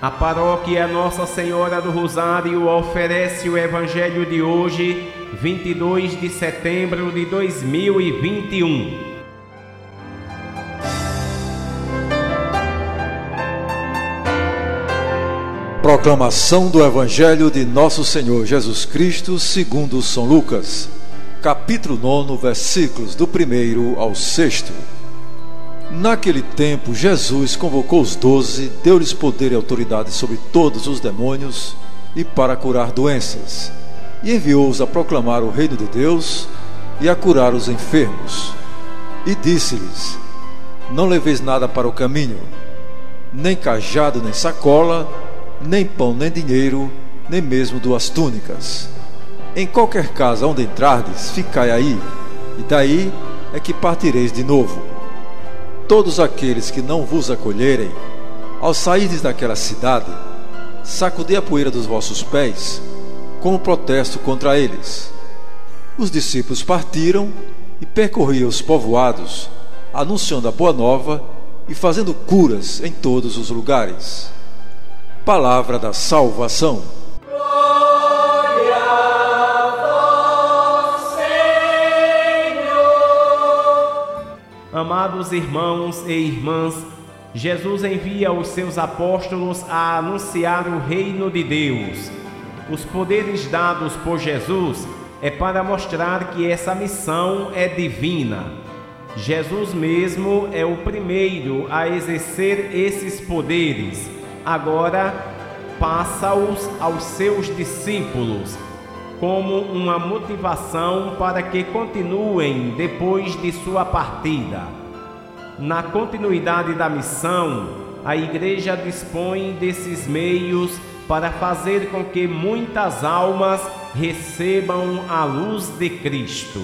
A paróquia Nossa Senhora do Rosário oferece o Evangelho de hoje, 22 de setembro de 2021. Proclamação do Evangelho de Nosso Senhor Jesus Cristo, segundo São Lucas, capítulo 9, versículos do 1 ao 6. Naquele tempo, Jesus convocou os doze, deu-lhes poder e autoridade sobre todos os demônios e para curar doenças, e enviou-os a proclamar o reino de Deus e a curar os enfermos. E disse-lhes: Não leveis nada para o caminho, nem cajado, nem sacola, nem pão, nem dinheiro, nem mesmo duas túnicas. Em qualquer casa onde entrardes, ficai aí, e daí é que partireis de novo todos aqueles que não vos acolherem, ao sairdes daquela cidade, sacudi a poeira dos vossos pés, como protesto contra eles. Os discípulos partiram e percorriam os povoados, anunciando a boa nova e fazendo curas em todos os lugares. Palavra da salvação. Amados irmãos e irmãs, Jesus envia os seus apóstolos a anunciar o reino de Deus. Os poderes dados por Jesus é para mostrar que essa missão é divina. Jesus mesmo é o primeiro a exercer esses poderes. Agora passa-os aos seus discípulos como uma motivação para que continuem depois de sua partida. Na continuidade da missão, a Igreja dispõe desses meios para fazer com que muitas almas recebam a luz de Cristo.